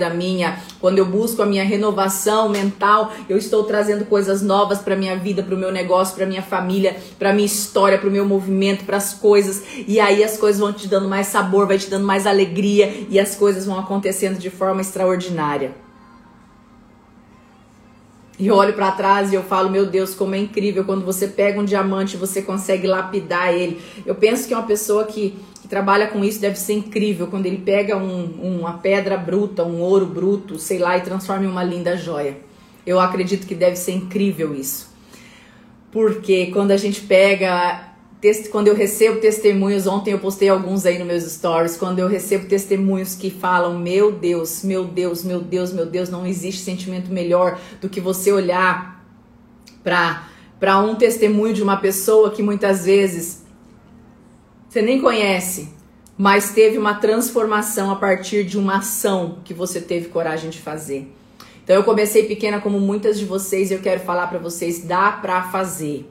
da minha. Quando eu busco a minha renovação mental, eu estou trazendo coisas novas para minha vida, para o meu negócio, para minha família, para minha história, para o meu movimento, para as coisas. E aí as coisas vão te dando mais sabor, vai te dando mais alegria e as coisas vão acontecendo de forma extraordinária. E olho para trás e eu falo, meu Deus, como é incrível quando você pega um diamante você consegue lapidar ele. Eu penso que uma pessoa que, que trabalha com isso deve ser incrível quando ele pega um, uma pedra bruta, um ouro bruto, sei lá, e transforma em uma linda joia. Eu acredito que deve ser incrível isso. Porque quando a gente pega quando eu recebo testemunhos, ontem eu postei alguns aí nos meus stories, quando eu recebo testemunhos que falam: Meu Deus, meu Deus, meu Deus, meu Deus, não existe sentimento melhor do que você olhar para um testemunho de uma pessoa que muitas vezes você nem conhece, mas teve uma transformação a partir de uma ação que você teve coragem de fazer. Então eu comecei pequena como muitas de vocês e eu quero falar para vocês: dá para fazer.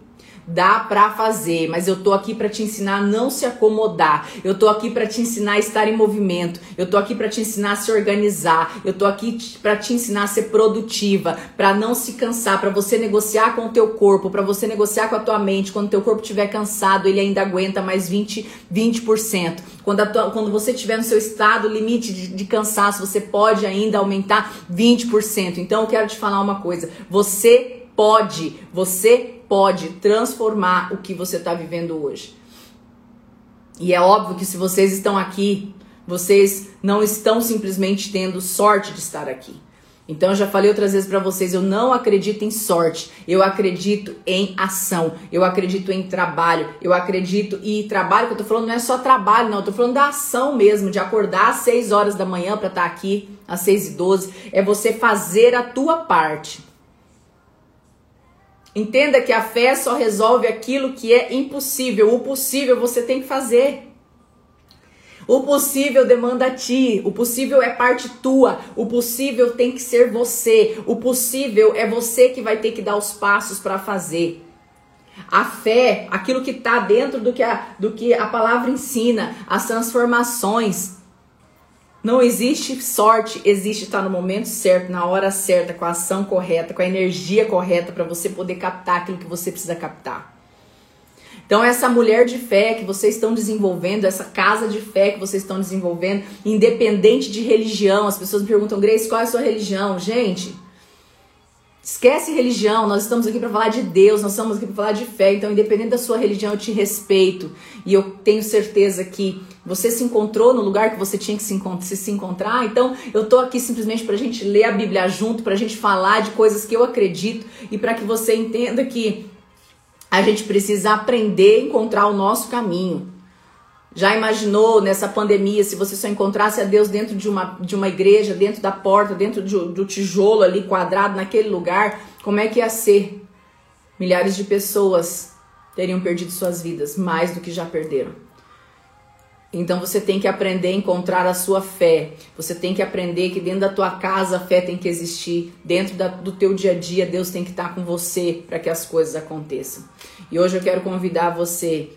Dá para fazer, mas eu tô aqui para te ensinar a não se acomodar. Eu tô aqui para te ensinar a estar em movimento. Eu tô aqui para te ensinar a se organizar. Eu tô aqui para te ensinar a ser produtiva, para não se cansar, para você negociar com o teu corpo, para você negociar com a tua mente. Quando o teu corpo estiver cansado, ele ainda aguenta mais 20, 20%. Quando, tua, quando você estiver no seu estado limite de, de cansaço, você pode ainda aumentar 20%. Então eu quero te falar uma coisa. Você pode, você pode transformar o que você está vivendo hoje. E é óbvio que se vocês estão aqui, vocês não estão simplesmente tendo sorte de estar aqui. Então eu já falei outras vezes para vocês, eu não acredito em sorte, eu acredito em ação, eu acredito em trabalho, eu acredito e trabalho que eu tô falando não é só trabalho, não, eu tô falando da ação mesmo, de acordar às 6 horas da manhã para estar tá aqui às 6 e 12, é você fazer a tua parte. Entenda que a fé só resolve aquilo que é impossível. O possível você tem que fazer. O possível demanda a ti, o possível é parte tua, o possível tem que ser você, o possível é você que vai ter que dar os passos para fazer. A fé, aquilo que está dentro do que, a, do que a palavra ensina, as transformações, não existe sorte, existe estar no momento certo, na hora certa, com a ação correta, com a energia correta para você poder captar aquilo que você precisa captar. Então, essa mulher de fé que vocês estão desenvolvendo, essa casa de fé que vocês estão desenvolvendo, independente de religião, as pessoas me perguntam, Grace, qual é a sua religião? Gente, Esquece religião, nós estamos aqui para falar de Deus, nós estamos aqui para falar de fé. Então, independente da sua religião, eu te respeito. E eu tenho certeza que você se encontrou no lugar que você tinha que se, se encontrar. Então, eu tô aqui simplesmente para a gente ler a Bíblia junto, para a gente falar de coisas que eu acredito e para que você entenda que a gente precisa aprender a encontrar o nosso caminho. Já imaginou nessa pandemia se você só encontrasse a Deus dentro de uma, de uma igreja, dentro da porta, dentro do, do tijolo ali quadrado, naquele lugar? Como é que ia ser? Milhares de pessoas teriam perdido suas vidas, mais do que já perderam. Então você tem que aprender a encontrar a sua fé. Você tem que aprender que dentro da tua casa a fé tem que existir. Dentro da, do teu dia a dia, Deus tem que estar com você para que as coisas aconteçam. E hoje eu quero convidar você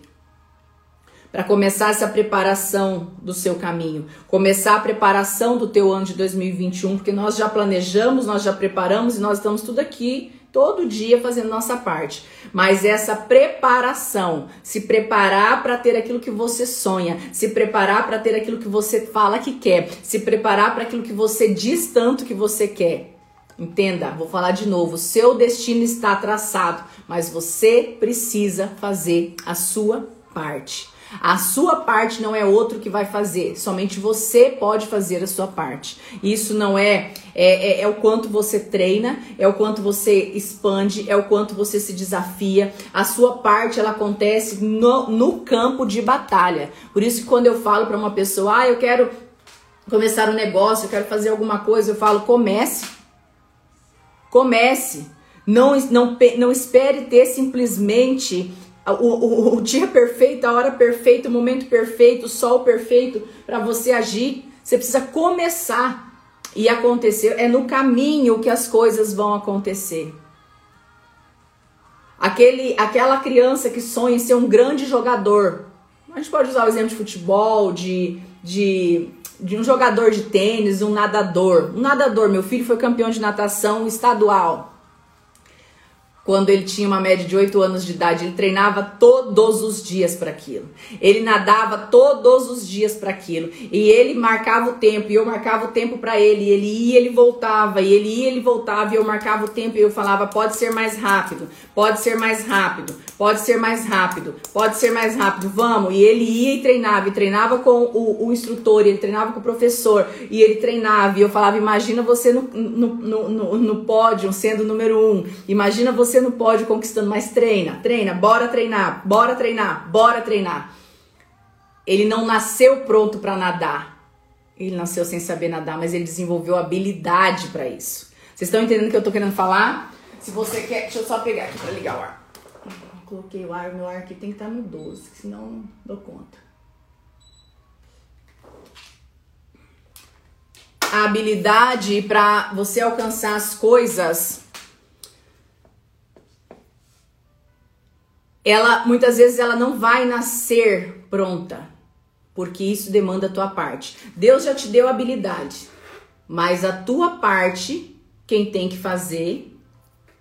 para começar essa preparação do seu caminho, começar a preparação do teu ano de 2021, porque nós já planejamos, nós já preparamos e nós estamos tudo aqui todo dia fazendo nossa parte. Mas essa preparação, se preparar para ter aquilo que você sonha, se preparar para ter aquilo que você fala que quer, se preparar para aquilo que você diz tanto que você quer. Entenda, vou falar de novo, seu destino está traçado, mas você precisa fazer a sua parte. A sua parte não é outro que vai fazer, somente você pode fazer a sua parte. Isso não é, é, é, é, o quanto você treina, é o quanto você expande, é o quanto você se desafia. A sua parte ela acontece no, no campo de batalha. Por isso que quando eu falo para uma pessoa, ah, eu quero começar um negócio, eu quero fazer alguma coisa, eu falo, comece. Comece. Não, não, não espere ter simplesmente o, o, o, dia perfeito, a hora perfeita, o momento perfeito, o sol perfeito para você agir. Você precisa começar e acontecer. É no caminho que as coisas vão acontecer. Aquele, aquela criança que sonha em ser um grande jogador. A gente pode usar o exemplo de futebol, de, de de um jogador de tênis, um nadador. Um nadador, meu filho foi campeão de natação estadual quando ele tinha uma média de 8 anos de idade, ele treinava todos os dias para aquilo. Ele nadava todos os dias para aquilo. E ele marcava o tempo, e eu marcava o tempo para ele. E ele ia, ele voltava, e ele ia, ele voltava, e eu marcava o tempo, e eu falava: pode ser mais rápido, pode ser mais rápido, pode ser mais rápido, pode ser mais rápido, vamos. E ele ia e treinava, e treinava com o, o instrutor, ele treinava com o professor, e ele treinava, e eu falava: imagina você no, no, no, no, no pódio sendo o número um, imagina você você não pode conquistando, mas treina, treina, bora treinar, bora treinar, bora treinar. Ele não nasceu pronto para nadar. Ele nasceu sem saber nadar, mas ele desenvolveu habilidade para isso. Vocês estão entendendo o que eu tô querendo falar? Se você quer, deixa eu só pegar aqui para ligar o ar. Coloquei o ar, meu ar aqui tem que estar tá no 12, senão não dou conta. A habilidade para você alcançar as coisas ela muitas vezes ela não vai nascer pronta, porque isso demanda a tua parte. Deus já te deu habilidade, mas a tua parte, quem tem que fazer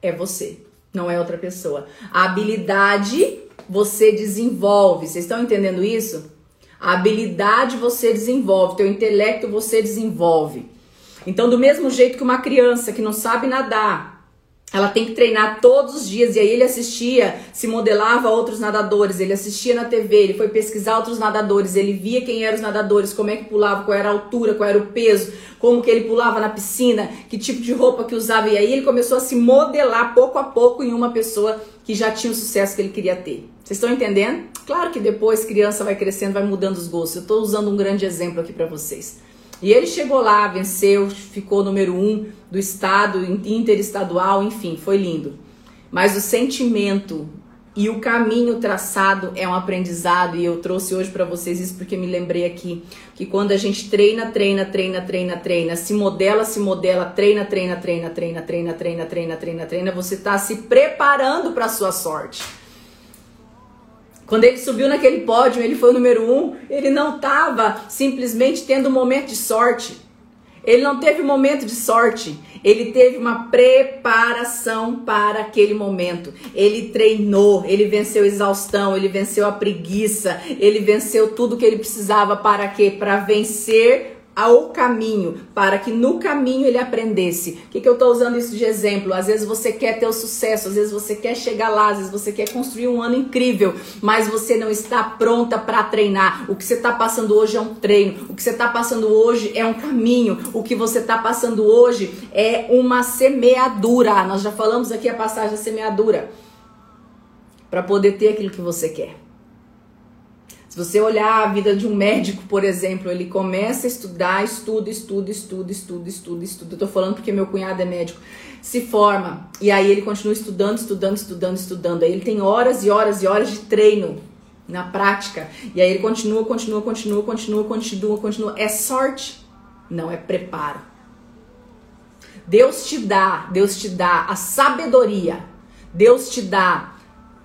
é você, não é outra pessoa. A habilidade você desenvolve. Vocês estão entendendo isso? A habilidade você desenvolve, teu intelecto você desenvolve. Então, do mesmo jeito que uma criança que não sabe nadar, ela tem que treinar todos os dias. E aí ele assistia, se modelava outros nadadores, ele assistia na TV, ele foi pesquisar outros nadadores, ele via quem eram os nadadores, como é que pulava, qual era a altura, qual era o peso, como que ele pulava na piscina, que tipo de roupa que usava. E aí ele começou a se modelar pouco a pouco em uma pessoa que já tinha o sucesso que ele queria ter. Vocês estão entendendo? Claro que depois criança vai crescendo, vai mudando os gostos. Eu estou usando um grande exemplo aqui para vocês. E ele chegou lá, venceu, ficou número um do estado, interestadual, enfim, foi lindo. Mas o sentimento e o caminho traçado é um aprendizado e eu trouxe hoje para vocês isso porque me lembrei aqui que quando a gente treina, treina, treina, treina, treina, se modela, se modela, treina, treina, treina, treina, treina, treina, treina, treina, treina, você está se preparando para sua sorte. Quando ele subiu naquele pódio, ele foi o número um, ele não estava simplesmente tendo um momento de sorte. Ele não teve um momento de sorte. Ele teve uma preparação para aquele momento. Ele treinou, ele venceu a exaustão, ele venceu a preguiça, ele venceu tudo que ele precisava para quê? Para vencer ao caminho, para que no caminho ele aprendesse. O que, que eu estou usando isso de exemplo? Às vezes você quer ter o sucesso, às vezes você quer chegar lá, às vezes você quer construir um ano incrível, mas você não está pronta para treinar. O que você está passando hoje é um treino, o que você está passando hoje é um caminho, o que você está passando hoje é uma semeadura. Nós já falamos aqui a passagem da semeadura para poder ter aquilo que você quer. Se você olhar a vida de um médico, por exemplo, ele começa a estudar, estuda, estuda, estuda, estuda, estuda, estuda. Eu tô falando porque meu cunhado é médico. Se forma e aí ele continua estudando, estudando, estudando, estudando. Aí ele tem horas e horas e horas de treino na prática. E aí ele continua, continua, continua, continua, continua, continua. É sorte, não é preparo. Deus te dá, Deus te dá a sabedoria. Deus te dá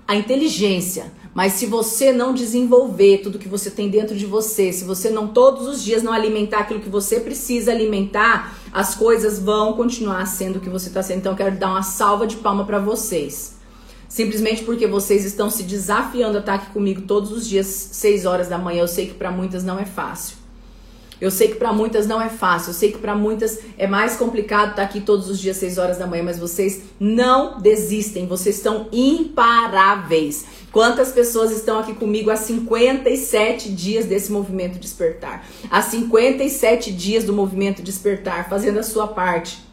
a inteligência mas se você não desenvolver tudo que você tem dentro de você, se você não todos os dias não alimentar aquilo que você precisa alimentar, as coisas vão continuar sendo o que você está sendo. Então eu quero dar uma salva de palma para vocês. Simplesmente porque vocês estão se desafiando a estar aqui comigo todos os dias, 6 horas da manhã. Eu sei que para muitas não é fácil. Eu sei que para muitas não é fácil, eu sei que para muitas é mais complicado estar aqui todos os dias 6 horas da manhã, mas vocês não desistem, vocês estão imparáveis. Quantas pessoas estão aqui comigo há 57 dias desse movimento despertar? Há 57 dias do movimento despertar, fazendo a sua parte.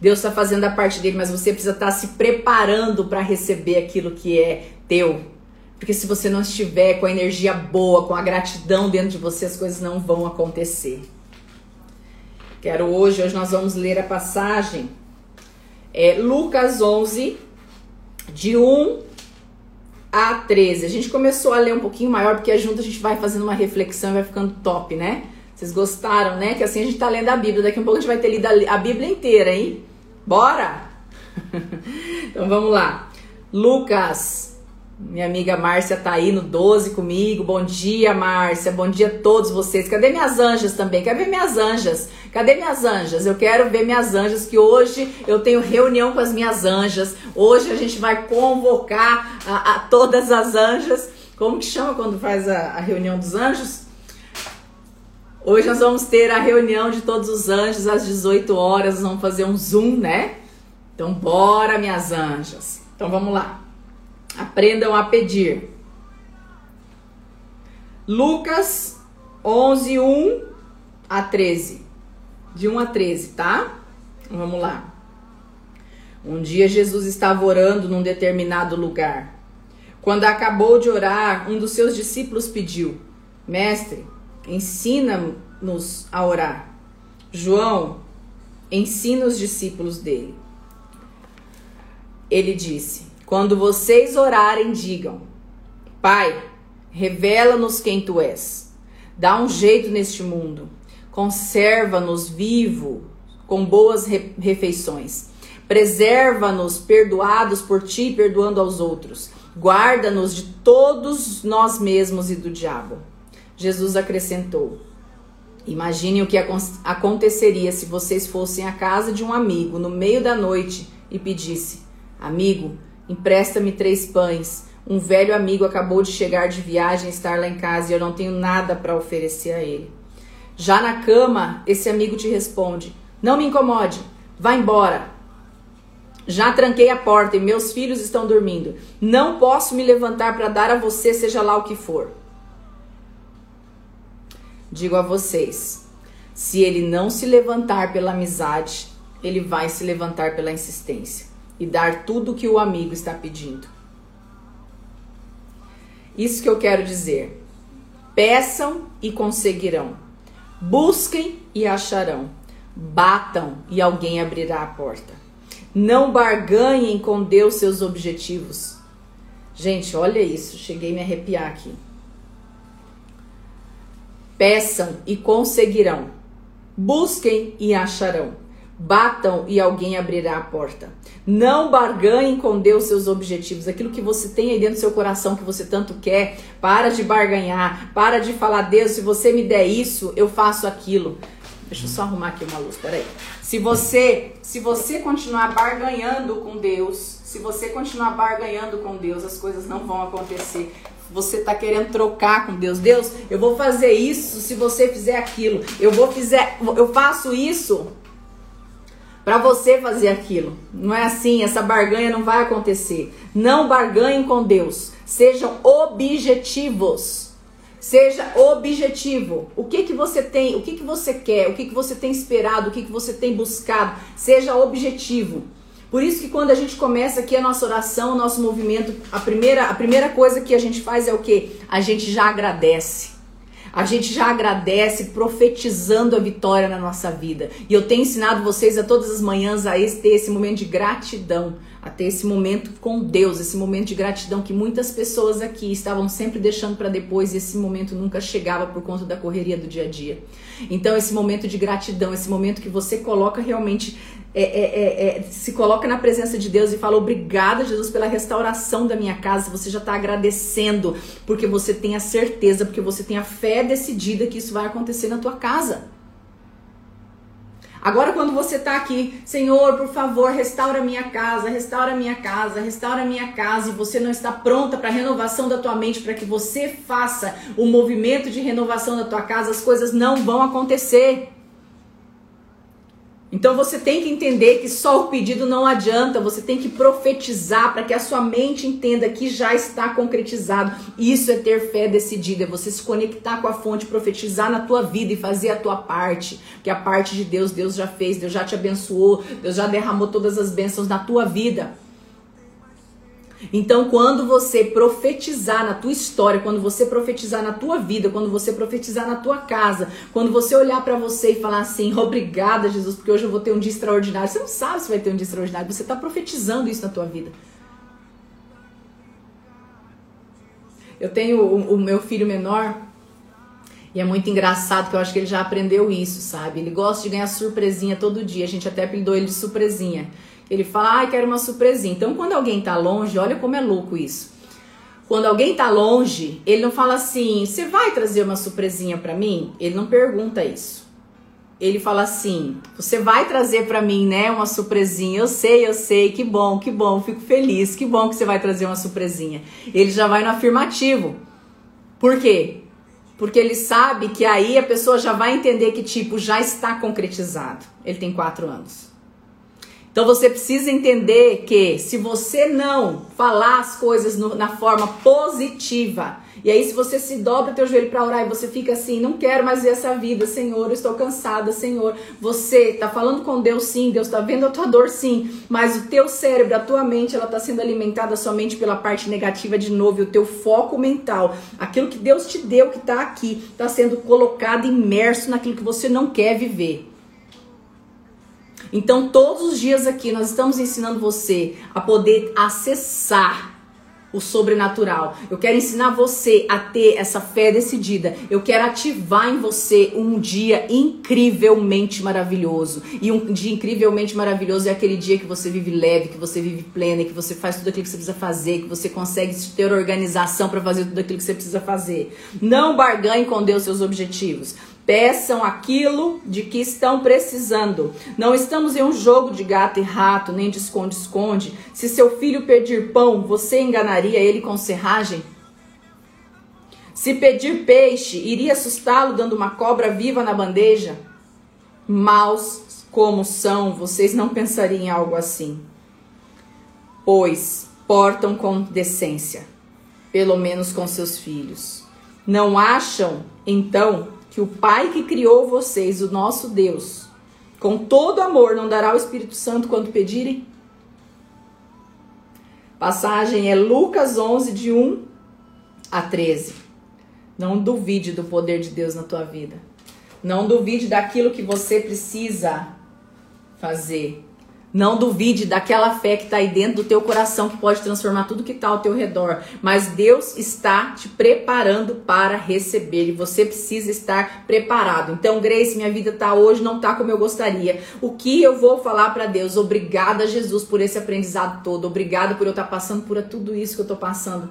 Deus está fazendo a parte dele, mas você precisa estar se preparando para receber aquilo que é teu. Porque se você não estiver com a energia boa, com a gratidão dentro de você, as coisas não vão acontecer. Quero hoje, hoje nós vamos ler a passagem é, Lucas 11, de 1 a 13. A gente começou a ler um pouquinho maior, porque junto a gente vai fazendo uma reflexão e vai ficando top, né? Vocês gostaram, né? Que assim a gente tá lendo a Bíblia. Daqui a pouco a gente vai ter lido a Bíblia inteira, hein? Bora? então vamos lá. Lucas Minha amiga Márcia tá aí no 12 comigo. Bom dia, Márcia. Bom dia a todos vocês. Cadê minhas anjas também? Quer ver minhas anjas? Cadê minhas anjas? Eu quero ver minhas anjas, que hoje eu tenho reunião com as minhas anjas. Hoje a gente vai convocar a, a todas as anjas. Como que chama quando faz a, a reunião dos anjos? Hoje nós vamos ter a reunião de todos os anjos às 18 horas. Vamos fazer um Zoom, né? Então, bora, minhas anjas. Então, vamos lá. Aprendam a pedir. Lucas 11, 1 a 13. De 1 a 13, tá? Vamos lá. Um dia Jesus estava orando num determinado lugar. Quando acabou de orar, um dos seus discípulos pediu: Mestre, ensina-nos a orar. João ensina os discípulos dele. Ele disse: quando vocês orarem, digam: Pai, revela-nos quem tu és. Dá um jeito neste mundo. Conserva-nos vivo com boas refeições. Preserva-nos perdoados por ti, perdoando aos outros. Guarda-nos de todos nós mesmos e do diabo. Jesus acrescentou: Imagine o que aconteceria se vocês fossem à casa de um amigo no meio da noite e pedisse: Amigo, Empresta-me três pães. Um velho amigo acabou de chegar de viagem, estar lá em casa e eu não tenho nada para oferecer a ele. Já na cama, esse amigo te responde: Não me incomode, vá embora. Já tranquei a porta e meus filhos estão dormindo. Não posso me levantar para dar a você, seja lá o que for. Digo a vocês: se ele não se levantar pela amizade, ele vai se levantar pela insistência e dar tudo o que o amigo está pedindo. Isso que eu quero dizer. Peçam e conseguirão. Busquem e acharão. Batam e alguém abrirá a porta. Não barganhem com Deus seus objetivos. Gente, olha isso, cheguei a me arrepiar aqui. Peçam e conseguirão. Busquem e acharão. Batam e alguém abrirá a porta. Não barganhem com Deus seus objetivos, aquilo que você tem aí dentro do seu coração que você tanto quer. Para de barganhar, para de falar, Deus, se você me der isso, eu faço aquilo. Deixa eu só arrumar aqui uma luz, peraí. Se você, se você continuar barganhando com Deus, se você continuar barganhando com Deus, as coisas não vão acontecer. Você está querendo trocar com Deus. Deus, eu vou fazer isso se você fizer aquilo. Eu vou fizer, eu faço isso para você fazer aquilo. Não é assim, essa barganha não vai acontecer. Não barganhem com Deus. Sejam objetivos. Seja objetivo. O que que você tem? O que que você quer? O que que você tem esperado? O que que você tem buscado? Seja objetivo. Por isso que quando a gente começa aqui a nossa oração, o nosso movimento, a primeira, a primeira coisa que a gente faz é o que? A gente já agradece. A gente já agradece profetizando a vitória na nossa vida. E eu tenho ensinado vocês a todas as manhãs a ter esse momento de gratidão, a ter esse momento com Deus, esse momento de gratidão que muitas pessoas aqui estavam sempre deixando para depois e esse momento nunca chegava por conta da correria do dia a dia. Então, esse momento de gratidão, esse momento que você coloca realmente é, é, é, é, se coloca na presença de Deus e fala: Obrigada, Jesus, pela restauração da minha casa. Você já está agradecendo, porque você tem a certeza, porque você tem a fé decidida que isso vai acontecer na tua casa. Agora, quando você está aqui, Senhor, por favor, restaura minha casa, restaura minha casa, restaura minha casa, e você não está pronta para a renovação da tua mente, para que você faça o movimento de renovação da tua casa, as coisas não vão acontecer. Então você tem que entender que só o pedido não adianta, você tem que profetizar para que a sua mente entenda que já está concretizado. Isso é ter fé decidida, é você se conectar com a fonte, profetizar na tua vida e fazer a tua parte, que a parte de Deus, Deus já fez, Deus já te abençoou, Deus já derramou todas as bênçãos na tua vida. Então, quando você profetizar na tua história, quando você profetizar na tua vida, quando você profetizar na tua casa, quando você olhar para você e falar assim: "Obrigada, Jesus, porque hoje eu vou ter um dia extraordinário". Você não sabe se vai ter um dia extraordinário, você está profetizando isso na tua vida. Eu tenho o, o meu filho menor, e é muito engraçado que eu acho que ele já aprendeu isso, sabe? Ele gosta de ganhar surpresinha todo dia. A gente até apelidou ele de surpresinha. Ele fala, ai, ah, quero uma surpresinha. Então, quando alguém tá longe, olha como é louco isso. Quando alguém tá longe, ele não fala assim: "Você vai trazer uma surpresinha para mim?" Ele não pergunta isso. Ele fala assim: "Você vai trazer para mim, né, uma surpresinha? Eu sei, eu sei, que bom, que bom, fico feliz, que bom que você vai trazer uma surpresinha." Ele já vai no afirmativo. Por quê? Porque ele sabe que aí a pessoa já vai entender que tipo já está concretizado. Ele tem quatro anos. Então você precisa entender que se você não falar as coisas no, na forma positiva, e aí se você se dobra o teu joelho para orar e você fica assim, não quero mais ver essa vida, Senhor, eu estou cansada, Senhor. Você tá falando com Deus sim, Deus tá vendo a tua dor sim, mas o teu cérebro, a tua mente, ela tá sendo alimentada somente pela parte negativa de novo, e o teu foco mental, aquilo que Deus te deu que tá aqui, tá sendo colocado imerso naquilo que você não quer viver. Então, todos os dias aqui nós estamos ensinando você a poder acessar o sobrenatural. Eu quero ensinar você a ter essa fé decidida. Eu quero ativar em você um dia incrivelmente maravilhoso. E um dia incrivelmente maravilhoso é aquele dia que você vive leve, que você vive plena, que você faz tudo aquilo que você precisa fazer, que você consegue ter organização para fazer tudo aquilo que você precisa fazer. Não barganhe com Deus seus objetivos. Peçam aquilo de que estão precisando. Não estamos em um jogo de gato e rato, nem de esconde-esconde. Se seu filho pedir pão, você enganaria ele com serragem? Se pedir peixe, iria assustá-lo dando uma cobra viva na bandeja? Maus como são, vocês não pensariam em algo assim. Pois portam com decência, pelo menos com seus filhos. Não acham, então, que o Pai que criou vocês, o nosso Deus, com todo amor, não dará o Espírito Santo quando pedirem? Passagem é Lucas 11, de 1 a 13. Não duvide do poder de Deus na tua vida. Não duvide daquilo que você precisa fazer. Não duvide daquela fé que está aí dentro do teu coração que pode transformar tudo que está ao teu redor. Mas Deus está te preparando para receber e você precisa estar preparado. Então, Grace, minha vida está hoje não está como eu gostaria. O que eu vou falar para Deus? Obrigada, Jesus, por esse aprendizado todo. Obrigada por eu estar tá passando por tudo isso que eu estou passando.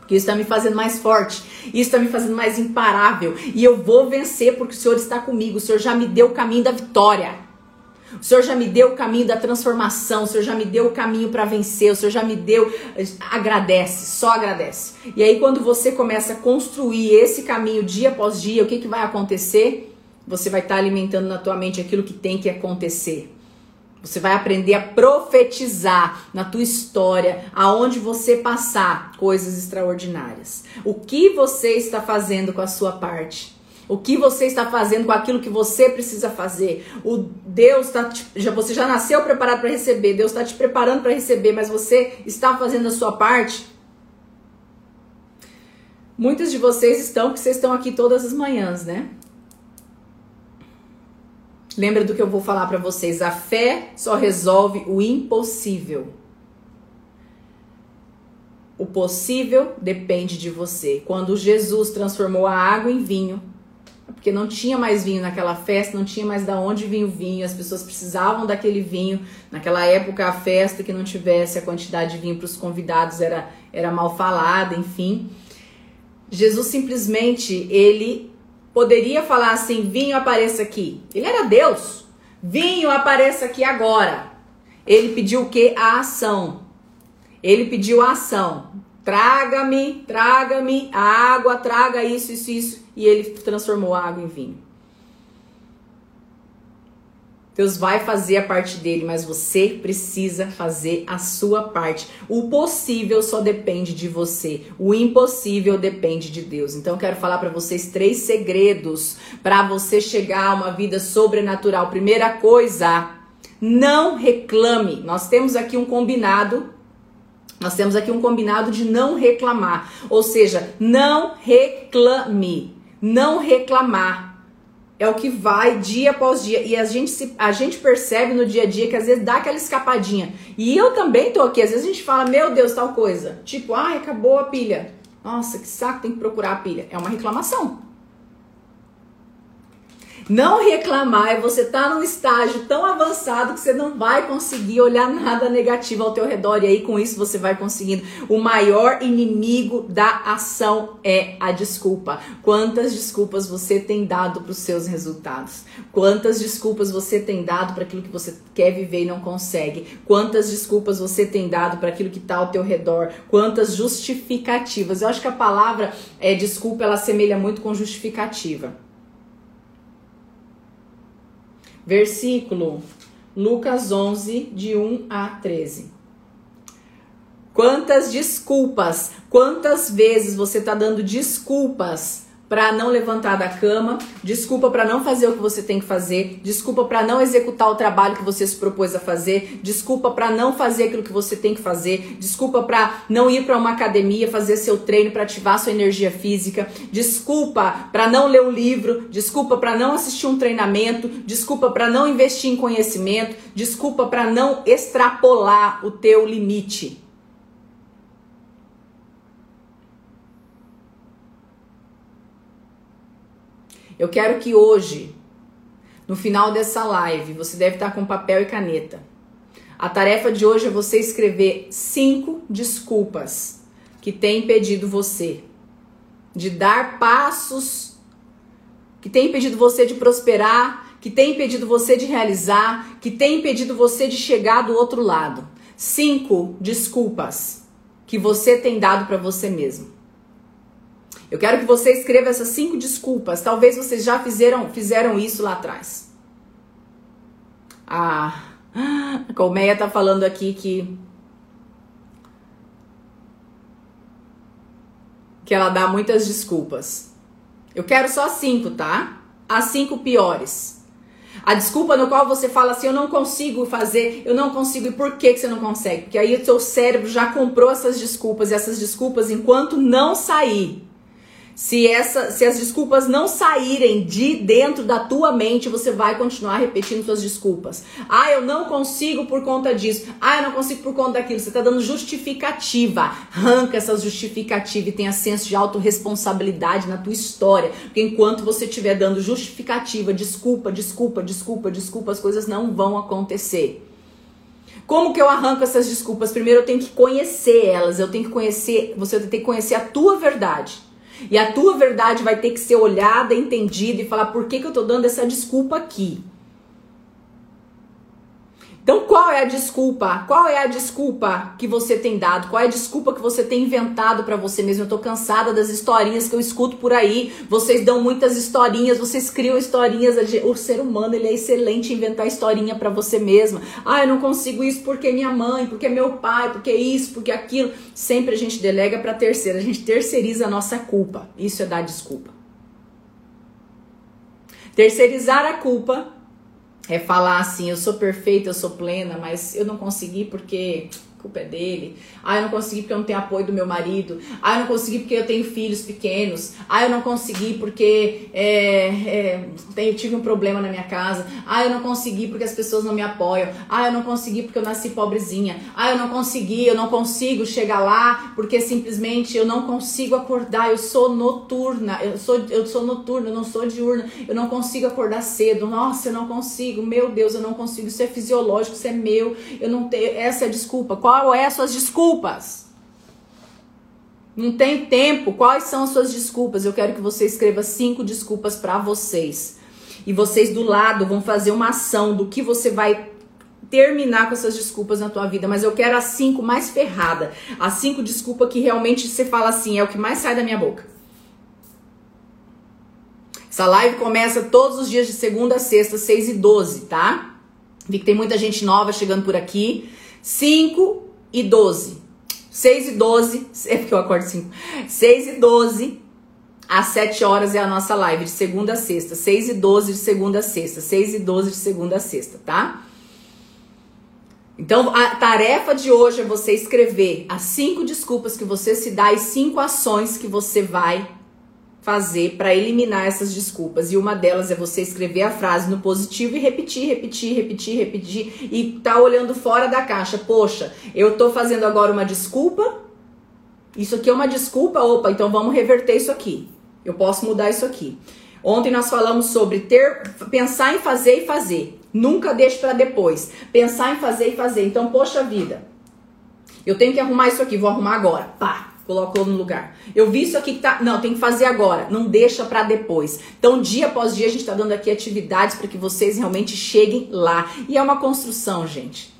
Porque isso está me fazendo mais forte, isso está me fazendo mais imparável. E eu vou vencer porque o Senhor está comigo. O Senhor já me deu o caminho da vitória. O Senhor já me deu o caminho da transformação, o Senhor já me deu o caminho para vencer, o Senhor já me deu. Agradece, só agradece. E aí, quando você começa a construir esse caminho dia após dia, o que, que vai acontecer? Você vai estar tá alimentando na tua mente aquilo que tem que acontecer. Você vai aprender a profetizar na tua história, aonde você passar coisas extraordinárias. O que você está fazendo com a sua parte? O que você está fazendo com aquilo que você precisa fazer? O Deus está já você já nasceu preparado para receber. Deus está te preparando para receber, mas você está fazendo a sua parte? Muitos de vocês estão porque vocês estão aqui todas as manhãs, né? Lembra do que eu vou falar para vocês? A fé só resolve o impossível. O possível depende de você. Quando Jesus transformou a água em vinho, porque não tinha mais vinho naquela festa, não tinha mais da onde vinha o vinho, as pessoas precisavam daquele vinho. Naquela época, a festa que não tivesse a quantidade de vinho para os convidados era, era mal falada, enfim. Jesus simplesmente, ele poderia falar assim: vinho apareça aqui. Ele era Deus. Vinho apareça aqui agora. Ele pediu o que? A ação. Ele pediu a ação. Traga-me, traga-me a água, traga isso, isso, isso e ele transformou a água em vinho. Deus vai fazer a parte dele, mas você precisa fazer a sua parte. O possível só depende de você, o impossível depende de Deus. Então eu quero falar para vocês três segredos para você chegar a uma vida sobrenatural. Primeira coisa, não reclame. Nós temos aqui um combinado nós temos aqui um combinado de não reclamar, ou seja, não reclame não reclamar. É o que vai dia após dia. E a gente, se, a gente percebe no dia a dia que às vezes dá aquela escapadinha. E eu também tô aqui. Às vezes a gente fala, meu Deus, tal coisa. Tipo, ai, acabou a pilha. Nossa, que saco, tem que procurar a pilha. É uma reclamação. Não reclamar é você estar tá num estágio tão avançado que você não vai conseguir olhar nada negativo ao teu redor e aí com isso você vai conseguindo. O maior inimigo da ação é a desculpa. Quantas desculpas você tem dado para os seus resultados? Quantas desculpas você tem dado para aquilo que você quer viver e não consegue? Quantas desculpas você tem dado para aquilo que está ao teu redor? Quantas justificativas? Eu acho que a palavra é, desculpa ela assemelha muito com justificativa. Versículo Lucas 11, de 1 a 13. Quantas desculpas, quantas vezes você está dando desculpas para não levantar da cama, desculpa para não fazer o que você tem que fazer, desculpa para não executar o trabalho que você se propôs a fazer, desculpa para não fazer aquilo que você tem que fazer, desculpa para não ir para uma academia fazer seu treino para ativar sua energia física, desculpa para não ler um livro, desculpa para não assistir um treinamento, desculpa para não investir em conhecimento, desculpa para não extrapolar o teu limite. Eu quero que hoje, no final dessa live, você deve estar com papel e caneta. A tarefa de hoje é você escrever cinco desculpas que têm impedido você de dar passos, que têm impedido você de prosperar, que têm impedido você de realizar, que têm impedido você de chegar do outro lado. Cinco desculpas que você tem dado para você mesmo. Eu quero que você escreva essas cinco desculpas. Talvez vocês já fizeram, fizeram isso lá atrás. Ah, a Colmeia tá falando aqui que que ela dá muitas desculpas. Eu quero só cinco, tá? As cinco piores. A desculpa no qual você fala assim, eu não consigo fazer, eu não consigo. E por que, que você não consegue? Porque aí o seu cérebro já comprou essas desculpas. E essas desculpas, enquanto não sair se, essa, se as desculpas não saírem de dentro da tua mente, você vai continuar repetindo suas desculpas. Ah, eu não consigo por conta disso. Ah, eu não consigo por conta daquilo. Você está dando justificativa. Arranca essas justificativas e tenha senso de autorresponsabilidade na tua história. Porque enquanto você estiver dando justificativa, desculpa, desculpa, desculpa, desculpa, as coisas não vão acontecer. Como que eu arranco essas desculpas? Primeiro eu tenho que conhecer elas, eu tenho que conhecer, você tem que conhecer a tua verdade. E a tua verdade vai ter que ser olhada, entendida e falar por que, que eu tô dando essa desculpa aqui. Então, qual é a desculpa? Qual é a desculpa que você tem dado? Qual é a desculpa que você tem inventado para você mesmo? Eu tô cansada das historinhas que eu escuto por aí. Vocês dão muitas historinhas, vocês criam historinhas. O ser humano, ele é excelente em inventar historinha para você mesma. Ah, eu não consigo isso porque minha mãe, porque meu pai, porque isso, porque aquilo. Sempre a gente delega para terceira, a gente terceiriza a nossa culpa. Isso é dar desculpa. Terceirizar a culpa é falar assim, eu sou perfeita, eu sou plena, mas eu não consegui porque culpa é dele. Ah, eu não consegui porque eu não tenho apoio do meu marido. Ah, eu não consegui porque eu tenho filhos pequenos. Ah, eu não consegui porque é, é, tive um problema na minha casa. Ah, eu não consegui porque as pessoas não me apoiam. Ah, eu não consegui porque eu nasci pobrezinha. Ah, eu não consegui, eu não consigo chegar lá porque simplesmente eu não consigo acordar. Eu sou noturna. Eu sou, eu sou noturna, eu não sou diurna. Eu não consigo acordar cedo. Nossa, eu não consigo. Meu Deus, eu não consigo. Isso é fisiológico, isso é meu. Eu não tenho. Essa é a desculpa. Qual qual é as suas desculpas? Não tem tempo. Quais são as suas desculpas? Eu quero que você escreva cinco desculpas para vocês. E vocês do lado vão fazer uma ação do que você vai terminar com essas desculpas na tua vida, mas eu quero as cinco mais ferrada, as cinco desculpas que realmente você fala assim, é o que mais sai da minha boca. Essa live começa todos os dias de segunda a sexta, 6 e 12, tá? Vi que tem muita gente nova chegando por aqui. 5 e 12. 6 e 12, é porque eu acordo 5. 6 e 12, às 7 horas é a nossa live, de segunda a sexta. 6 e 12 de segunda a sexta. 6 e 12 de segunda a sexta, tá? Então, a tarefa de hoje é você escrever as cinco desculpas que você se dá e cinco ações que você vai fazer para eliminar essas desculpas. E uma delas é você escrever a frase no positivo e repetir, repetir, repetir, repetir e tá olhando fora da caixa. Poxa, eu tô fazendo agora uma desculpa. Isso aqui é uma desculpa, opa, então vamos reverter isso aqui. Eu posso mudar isso aqui. Ontem nós falamos sobre ter, pensar em fazer e fazer. Nunca deixe para depois. Pensar em fazer e fazer. Então, poxa vida, eu tenho que arrumar isso aqui, vou arrumar agora. Pá, colocou no lugar. Eu vi isso aqui que tá. Não, tem que fazer agora. Não deixa para depois. Então, dia após dia, a gente está dando aqui atividades para que vocês realmente cheguem lá. E é uma construção, gente.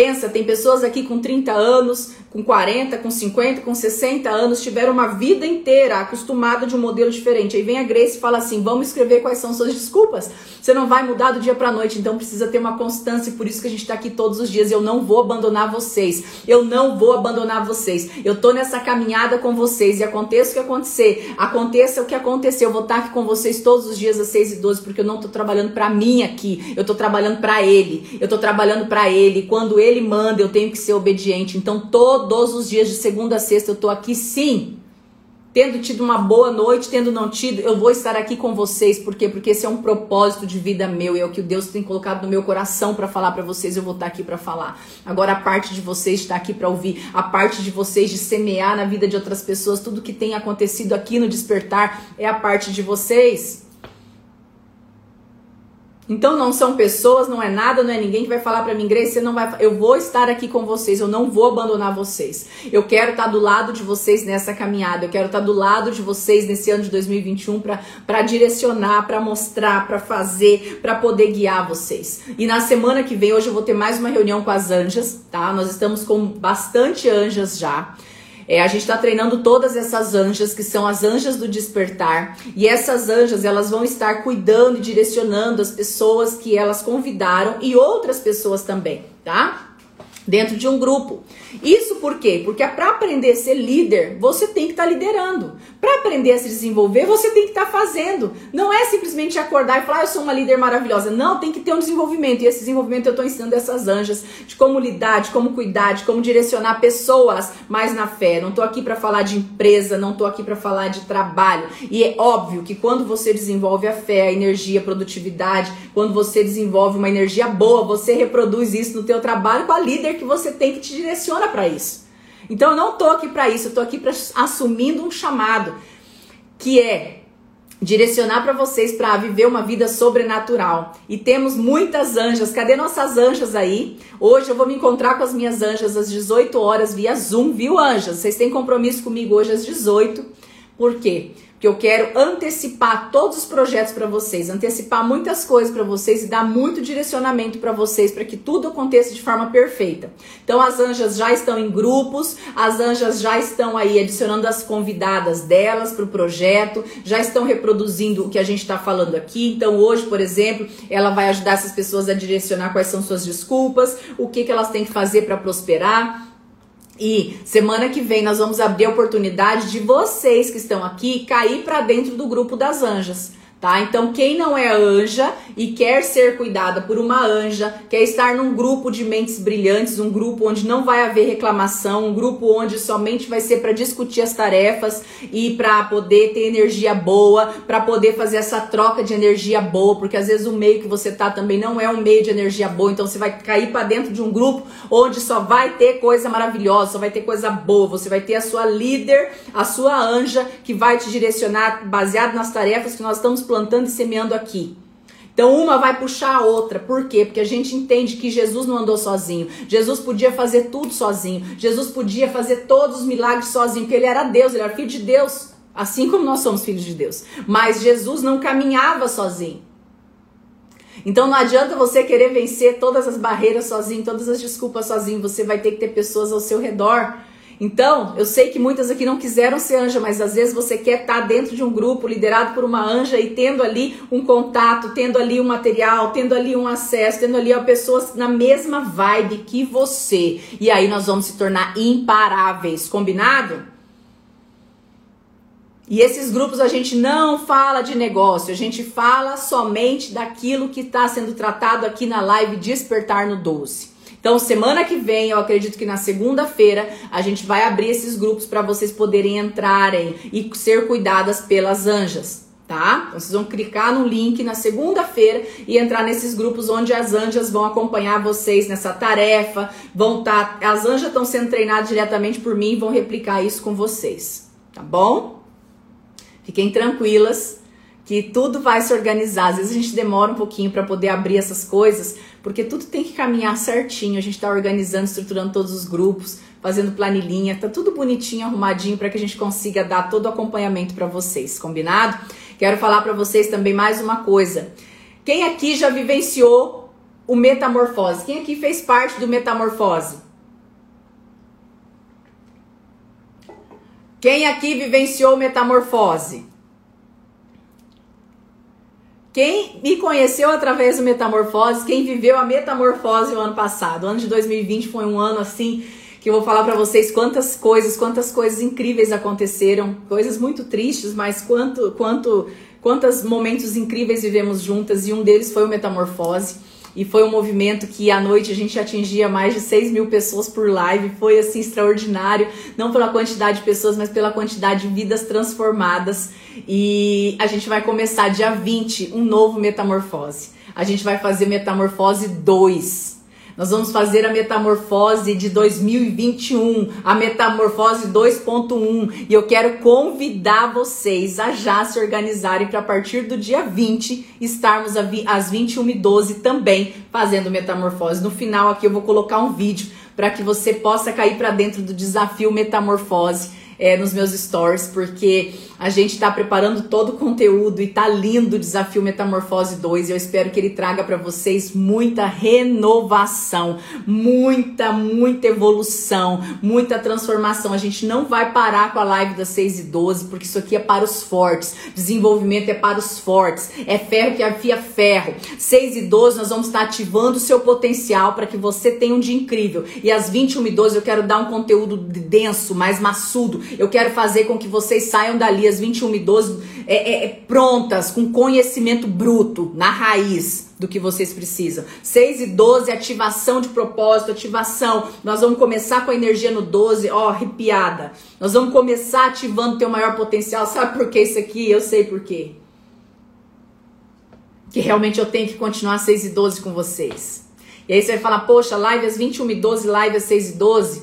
Pensa, tem pessoas aqui com 30 anos, com 40, com 50, com 60 anos, tiveram uma vida inteira acostumada de um modelo diferente. Aí vem a Grace e fala assim: vamos escrever quais são suas desculpas. Você não vai mudar do dia para noite, então precisa ter uma constância. Por isso que a gente está aqui todos os dias. Eu não vou abandonar vocês. Eu não vou abandonar vocês. Eu tô nessa caminhada com vocês e aconteça o que acontecer, aconteça o que acontecer, eu vou estar tá aqui com vocês todos os dias às 6 e 12, porque eu não tô trabalhando para mim aqui. Eu tô trabalhando para ele. Eu tô trabalhando para ele. Quando ele manda, eu tenho que ser obediente. Então todo todos os dias de segunda a sexta eu tô aqui sim. Tendo tido uma boa noite, tendo não tido, eu vou estar aqui com vocês, por quê? Porque esse é um propósito de vida meu, e é o que Deus tem colocado no meu coração para falar para vocês, eu vou estar aqui para falar. Agora a parte de vocês está aqui para ouvir, a parte de vocês de semear na vida de outras pessoas, tudo que tem acontecido aqui no despertar é a parte de vocês. Então não são pessoas, não é nada, não é ninguém que vai falar para mim, Grace, você não vai, eu vou estar aqui com vocês, eu não vou abandonar vocês. Eu quero estar do lado de vocês nessa caminhada, eu quero estar do lado de vocês nesse ano de 2021 para direcionar, para mostrar, para fazer, para poder guiar vocês. E na semana que vem, hoje eu vou ter mais uma reunião com as anjas, tá? Nós estamos com bastante anjas já. É, a gente está treinando todas essas anjas, que são as anjas do despertar. E essas anjas, elas vão estar cuidando e direcionando as pessoas que elas convidaram e outras pessoas também, tá? Dentro de um grupo. Isso por quê? Porque para aprender a ser líder, você tem que estar tá liderando. Para aprender a se desenvolver, você tem que estar tá fazendo. Não é simplesmente acordar e falar, ah, eu sou uma líder maravilhosa. Não, tem que ter um desenvolvimento. E esse desenvolvimento eu estou ensinando essas anjas de como lidar, de como cuidar, de como direcionar pessoas mais na fé. Não estou aqui para falar de empresa, não estou aqui para falar de trabalho. E é óbvio que quando você desenvolve a fé, a energia, a produtividade, quando você desenvolve uma energia boa, você reproduz isso no teu trabalho com a líder que você tem que te direcionar para isso. Então eu não tô aqui para isso, eu tô aqui para assumindo um chamado que é direcionar para vocês para viver uma vida sobrenatural. E temos muitas anjas. Cadê nossas anjas aí? Hoje eu vou me encontrar com as minhas anjas às 18 horas via Zoom, viu, anjas? Vocês têm compromisso comigo hoje às 18. Por quê? Que eu quero antecipar todos os projetos para vocês, antecipar muitas coisas para vocês e dar muito direcionamento para vocês para que tudo aconteça de forma perfeita. Então as anjas já estão em grupos, as anjas já estão aí adicionando as convidadas delas para o projeto, já estão reproduzindo o que a gente está falando aqui. Então hoje, por exemplo, ela vai ajudar essas pessoas a direcionar quais são suas desculpas, o que, que elas têm que fazer para prosperar e semana que vem nós vamos abrir a oportunidade de vocês que estão aqui cair para dentro do grupo das anjas tá? Então, quem não é anja e quer ser cuidada por uma anja, quer estar num grupo de mentes brilhantes, um grupo onde não vai haver reclamação, um grupo onde somente vai ser para discutir as tarefas e para poder ter energia boa, para poder fazer essa troca de energia boa, porque às vezes o meio que você tá também não é um meio de energia boa, então você vai cair para dentro de um grupo onde só vai ter coisa maravilhosa, só vai ter coisa boa, você vai ter a sua líder, a sua anja que vai te direcionar baseado nas tarefas que nós estamos plantando e semeando aqui. Então uma vai puxar a outra. Por quê? Porque a gente entende que Jesus não andou sozinho. Jesus podia fazer tudo sozinho. Jesus podia fazer todos os milagres sozinho, porque ele era Deus, ele era filho de Deus, assim como nós somos filhos de Deus. Mas Jesus não caminhava sozinho. Então não adianta você querer vencer todas as barreiras sozinho, todas as desculpas sozinho. Você vai ter que ter pessoas ao seu redor então, eu sei que muitas aqui não quiseram ser anja, mas às vezes você quer estar dentro de um grupo liderado por uma anja e tendo ali um contato, tendo ali um material, tendo ali um acesso, tendo ali pessoas na mesma vibe que você. E aí nós vamos se tornar imparáveis, combinado? E esses grupos a gente não fala de negócio, a gente fala somente daquilo que está sendo tratado aqui na live Despertar no Doce. Então, semana que vem, eu acredito que na segunda-feira, a gente vai abrir esses grupos para vocês poderem entrarem e ser cuidadas pelas anjas. Tá? Então, vocês vão clicar no link na segunda-feira e entrar nesses grupos onde as anjas vão acompanhar vocês nessa tarefa. Vão tá, as anjas estão sendo treinadas diretamente por mim e vão replicar isso com vocês, tá bom? Fiquem tranquilas que tudo vai se organizar. Às vezes a gente demora um pouquinho para poder abrir essas coisas, porque tudo tem que caminhar certinho. A gente está organizando, estruturando todos os grupos, fazendo planilhinha, tá tudo bonitinho, arrumadinho para que a gente consiga dar todo o acompanhamento para vocês, combinado? Quero falar para vocês também mais uma coisa. Quem aqui já vivenciou o metamorfose? Quem aqui fez parte do metamorfose? Quem aqui vivenciou metamorfose? Quem me conheceu através do Metamorfose, quem viveu a metamorfose o ano passado, o ano de 2020 foi um ano assim que eu vou falar para vocês quantas coisas, quantas coisas incríveis aconteceram, coisas muito tristes, mas quanto, quanto, quantos momentos incríveis vivemos juntas e um deles foi o Metamorfose. E foi um movimento que à noite a gente atingia mais de 6 mil pessoas por live. Foi assim extraordinário, não pela quantidade de pessoas, mas pela quantidade de vidas transformadas. E a gente vai começar dia 20 um novo Metamorfose. A gente vai fazer Metamorfose 2. Nós vamos fazer a metamorfose de 2021, a metamorfose 2.1, e eu quero convidar vocês a já se organizarem para a partir do dia 20 estarmos às 21h12 também fazendo metamorfose. No final aqui eu vou colocar um vídeo para que você possa cair para dentro do desafio metamorfose é, nos meus stories, porque a gente está preparando todo o conteúdo e tá lindo o desafio Metamorfose 2 e eu espero que ele traga para vocês muita renovação, muita, muita evolução, muita transformação. A gente não vai parar com a live das 6 e 12, porque isso aqui é para os fortes. Desenvolvimento é para os fortes. É ferro que afia ferro. 6 e 12 nós vamos estar ativando o seu potencial para que você tenha um dia incrível. E às 21 e 12 eu quero dar um conteúdo denso, mais maçudo. Eu quero fazer com que vocês saiam dali às 21 e 12 é, é, é, prontas, com conhecimento bruto, na raiz do que vocês precisam. 6 e 12, ativação de propósito, ativação. Nós vamos começar com a energia no 12, ó, arrepiada. Nós vamos começar ativando teu maior potencial. Sabe por que isso aqui? Eu sei por quê. Que realmente eu tenho que continuar 6 e 12 com vocês. E aí você vai falar, poxa, live às 21 e 12, live às 6 e 12.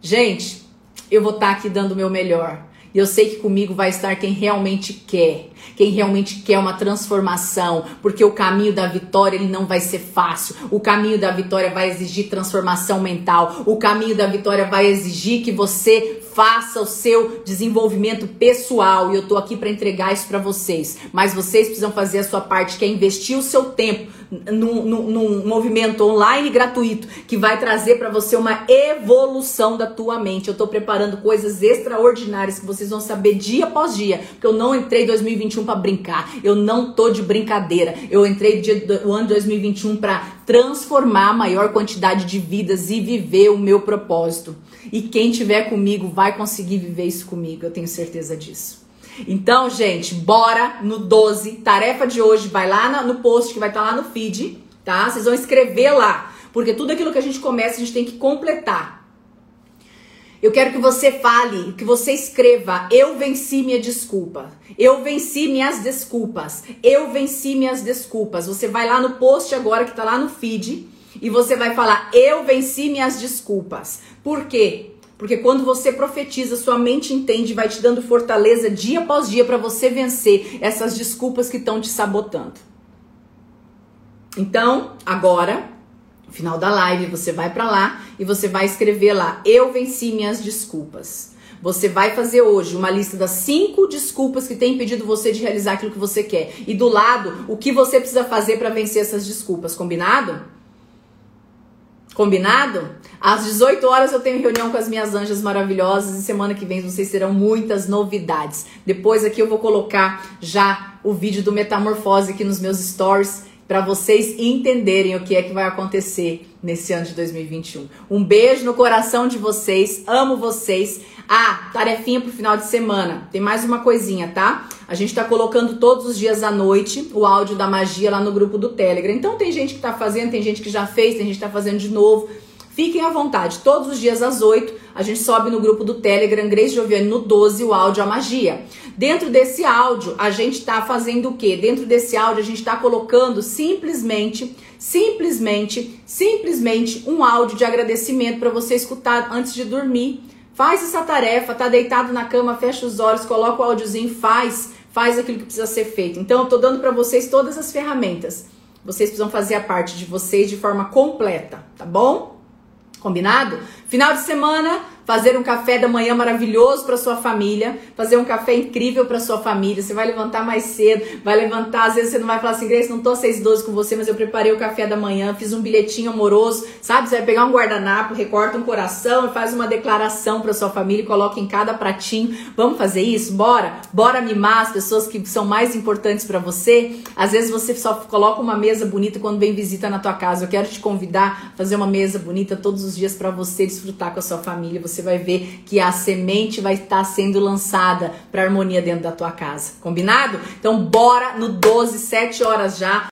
Gente, eu vou estar tá aqui dando o meu melhor. E eu sei que comigo vai estar quem realmente quer, quem realmente quer uma transformação, porque o caminho da vitória ele não vai ser fácil. O caminho da vitória vai exigir transformação mental. O caminho da vitória vai exigir que você faça o seu desenvolvimento pessoal e eu tô aqui para entregar isso para vocês. Mas vocês precisam fazer a sua parte, que é investir o seu tempo num, movimento online gratuito que vai trazer para você uma evolução da tua mente. Eu tô preparando coisas extraordinárias que vocês vão saber dia após dia, porque eu não entrei 2021 para brincar. Eu não tô de brincadeira. Eu entrei dia, o ano 2021 para transformar a maior quantidade de vidas e viver o meu propósito. E quem tiver comigo vai conseguir viver isso comigo, eu tenho certeza disso. Então, gente, bora no 12. Tarefa de hoje, vai lá no post que vai estar tá lá no feed, tá? Vocês vão escrever lá, porque tudo aquilo que a gente começa, a gente tem que completar. Eu quero que você fale, que você escreva: Eu venci minha desculpa. Eu venci minhas desculpas. Eu venci minhas desculpas. Você vai lá no post agora que tá lá no feed e você vai falar: Eu venci minhas desculpas. Por quê? Porque quando você profetiza, sua mente entende, vai te dando fortaleza dia após dia para você vencer essas desculpas que estão te sabotando. Então, agora, no final da live, você vai para lá e você vai escrever lá: Eu venci minhas desculpas. Você vai fazer hoje uma lista das cinco desculpas que tem impedido você de realizar aquilo que você quer. E do lado, o que você precisa fazer para vencer essas desculpas, combinado? Combinado? Às 18 horas eu tenho reunião com as minhas anjas maravilhosas e semana que vem vocês terão muitas novidades. Depois aqui eu vou colocar já o vídeo do Metamorfose aqui nos meus stories para vocês entenderem o que é que vai acontecer nesse ano de 2021. Um beijo no coração de vocês, amo vocês. Ah, tarefinha pro final de semana. Tem mais uma coisinha, tá? A gente tá colocando todos os dias à noite o áudio da magia lá no grupo do Telegram. Então tem gente que tá fazendo, tem gente que já fez, tem gente que tá fazendo de novo. Fiquem à vontade, todos os dias às 8 a gente sobe no grupo do Telegram Grace Joviane no 12 o áudio a magia. Dentro desse áudio, a gente tá fazendo o quê? Dentro desse áudio, a gente tá colocando simplesmente, simplesmente, simplesmente um áudio de agradecimento para você escutar antes de dormir Faz essa tarefa, tá deitado na cama, fecha os olhos, coloca o áudiozinho, faz faz aquilo que precisa ser feito. Então, eu tô dando para vocês todas as ferramentas. Vocês precisam fazer a parte de vocês de forma completa, tá bom? Combinado? Final de semana, fazer um café da manhã maravilhoso para sua família, fazer um café incrível para sua família. Você vai levantar mais cedo, vai levantar, às vezes você não vai falar assim, Grace, não tô às 6 12 com você, mas eu preparei o café da manhã, fiz um bilhetinho amoroso, sabe? Você vai pegar um guardanapo, recorta um coração faz uma declaração para sua família coloca em cada pratinho. Vamos fazer isso? Bora? Bora mimar as pessoas que são mais importantes para você? Às vezes você só coloca uma mesa bonita quando vem visita na tua casa. Eu quero te convidar a fazer uma mesa bonita todos os dias para você desfrutar com a sua família. Você você vai ver que a semente vai estar sendo lançada para harmonia dentro da tua casa. Combinado? Então bora no 12, 7 horas já.